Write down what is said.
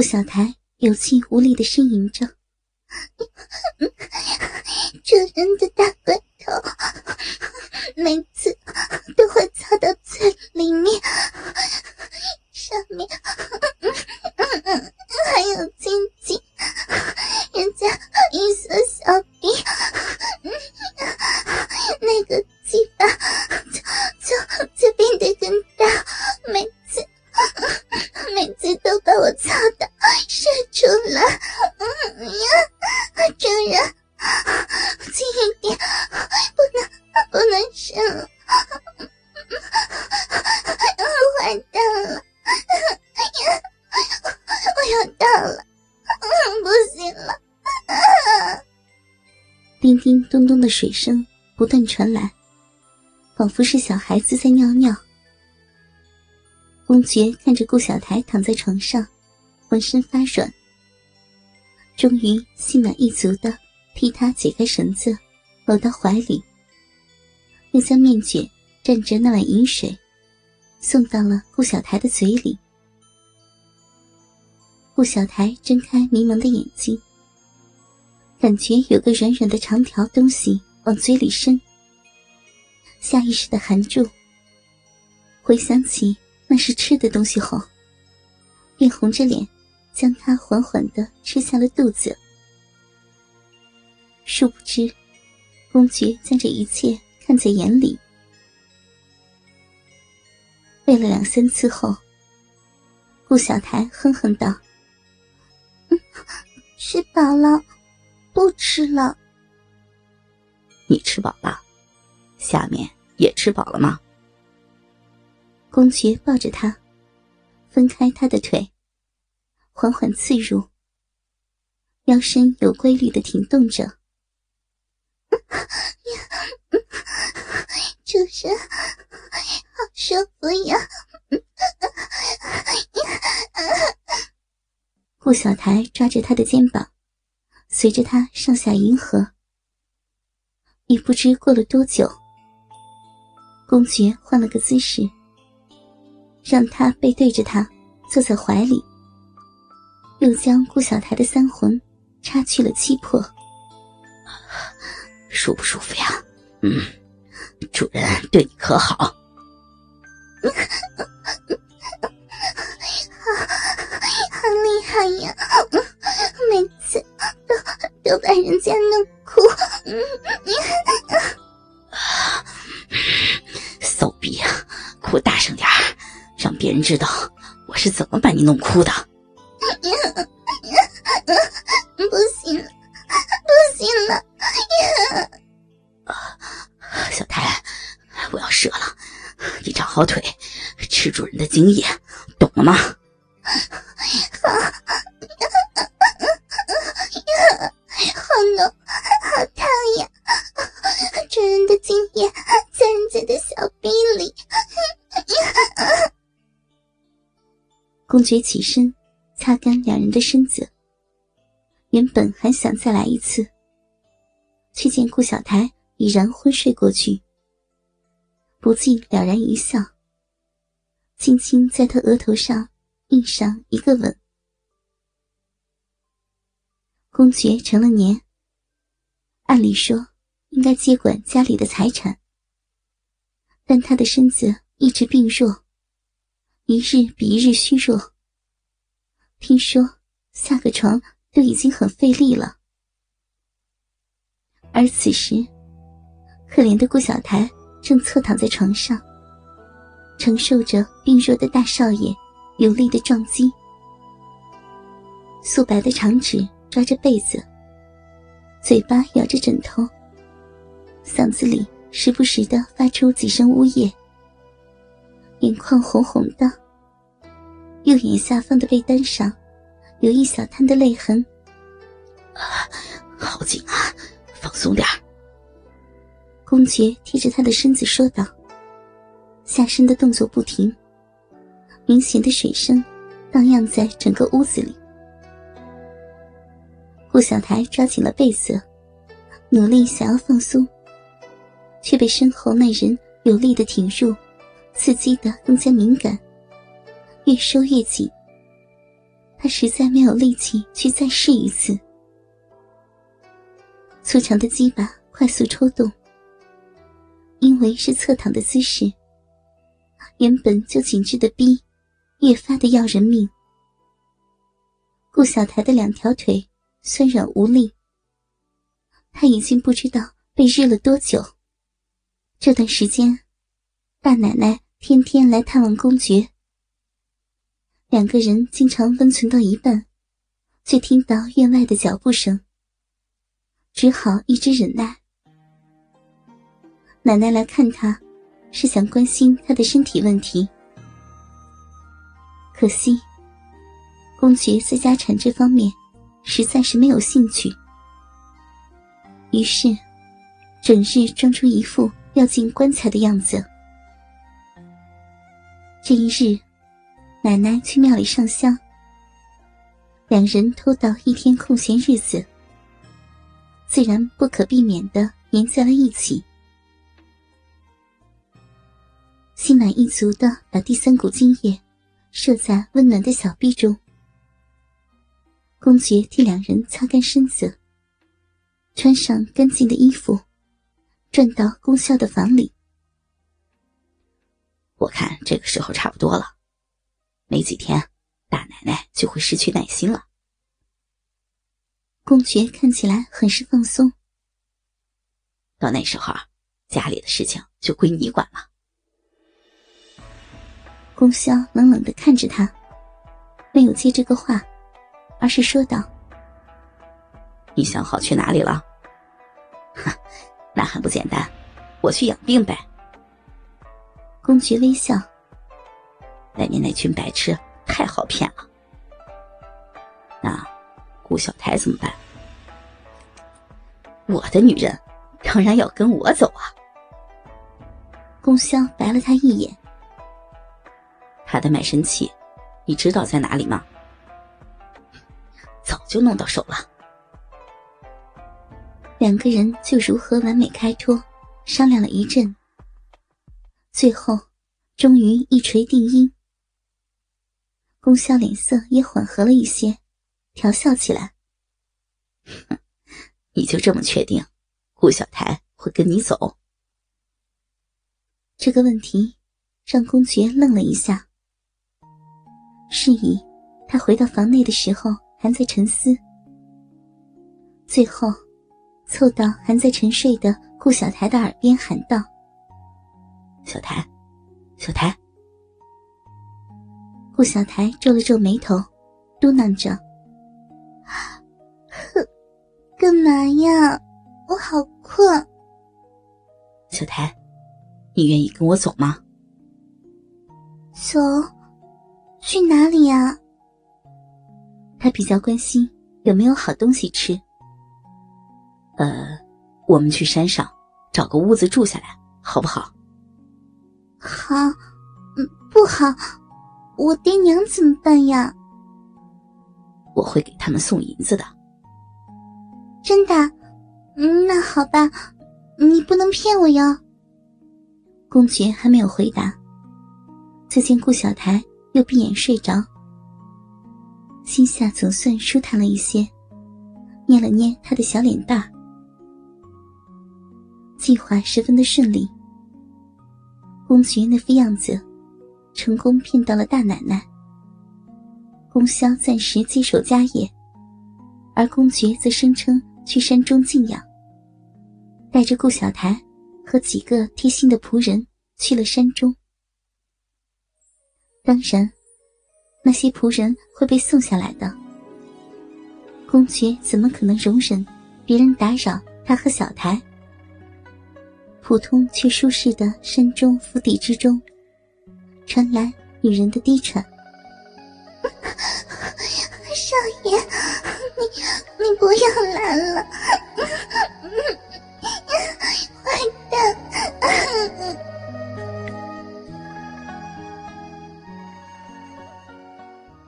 顾小台有气无力的呻吟着：“主人的大龟头，每次都会插到嘴里面，上面还有金水声不断传来，仿佛是小孩子在尿尿。公爵看着顾小台躺在床上，浑身发软，终于心满意足的替她解开绳子，搂到怀里，又将面卷蘸着那碗饮水，送到了顾小台的嘴里。顾小台睁开迷蒙的眼睛，感觉有个软软的长条东西往嘴里伸，下意识的含住，回想起。那是吃的东西后，便红着脸，将它缓缓的吃下了肚子。殊不知，公爵将这一切看在眼里。喂了两三次后，顾小台哼哼道：“嗯吃饱了，不吃了。”你吃饱了，下面也吃饱了吗？公爵抱着他，分开他的腿，缓缓刺入，腰身有规律的停动着。主人，好舒服呀！顾小台抓着他的肩膀，随着他上下迎合。也不知过了多久，公爵换了个姿势。让他背对着他，坐在怀里，又将顾小台的三魂插去了七魄，舒不舒服呀？嗯，主人对你可好？好，好厉害呀！把人家弄哭。骚逼呀，哭大声点儿！让别人知道我是怎么把你弄哭的。不行了，不行了！小台，我要射了，你长好腿，吃主人的精液，懂了吗？公爵起身，擦干两人的身子。原本还想再来一次，却见顾小台已然昏睡过去，不禁了然一笑，轻轻在他额头上印上一个吻。公爵成了年，按理说应该接管家里的财产，但他的身子一直病弱。一日比一日虚弱，听说下个床都已经很费力了。而此时，可怜的顾小台正侧躺在床上，承受着病弱的大少爷有力的撞击。素白的长指抓着被子，嘴巴咬着枕头，嗓子里时不时的发出几声呜咽。眼眶红红的，右眼下方的被单上有一小滩的泪痕。好紧啊，放松点公爵贴着他的身子说道，下身的动作不停，明显的水声荡漾在整个屋子里。顾小台抓紧了被子，努力想要放松，却被身后那人有力的挺住。刺激的更加敏感，越收越紧。他实在没有力气去再试一次。粗长的鸡巴快速抽动，因为是侧躺的姿势，原本就紧致的逼越发的要人命。顾小台的两条腿酸软无力，他已经不知道被日了多久。这段时间，大奶奶天天来探望公爵，两个人经常温存到一半，却听到院外的脚步声，只好一直忍耐。奶奶来看他，是想关心他的身体问题，可惜。公爵在家产这方面实在是没有兴趣，于是整日装出一副要进棺材的样子。这一日，奶奶去庙里上香，两人偷到一天空闲日子，自然不可避免的粘在了一起，心满意足的把第三股精液射在温暖的小臂中。公爵替两人擦干身子，穿上干净的衣服，转到宫萧的房里。我看这个时候差不多了，没几天，大奶奶就会失去耐心了。公爵看起来很是放松。到那时候，家里的事情就归你管了。公萧冷冷的看着他，没有接这个话。而是说道：“你想好去哪里了？哈，那还不简单，我去养病呗。”公爵微笑：“外面那群白痴太好骗了。那顾小台怎么办？我的女人当然要跟我走啊！”宫萧白了他一眼：“他的卖身契，你知道在哪里吗？”早就弄到手了。两个人就如何完美开脱，商量了一阵，最后终于一锤定音。宫萧脸色也缓和了一些，调笑起来：“哼 你就这么确定，顾小台会跟你走？”这个问题让公爵愣了一下。是以，他回到房内的时候。还在沉思，最后凑到还在沉睡的顾小台的耳边喊道：“小台，小台。”顾小台皱了皱眉头，嘟囔着：“哼，干嘛呀？我好困。”小台，你愿意跟我走吗？走？去哪里呀？他比较关心有没有好东西吃。呃，我们去山上找个屋子住下来，好不好？好，嗯，不好，我爹娘怎么办呀？我会给他们送银子的。真的？嗯，那好吧，你不能骗我哟。公爵还没有回答，就见顾小台又闭眼睡着。心下总算舒坦了一些，捏了捏他的小脸蛋儿。计划十分的顺利，公爵那副样子，成功骗到了大奶奶。公萧暂时接手家业，而公爵则声称去山中静养，带着顾小台和几个贴心的仆人去了山中。当然。那些仆人会被送下来的。公爵怎么可能容忍别人打扰他和小台？普通却舒适的山中府邸之中，传来女人的低沉：“少爷，你你不要来了，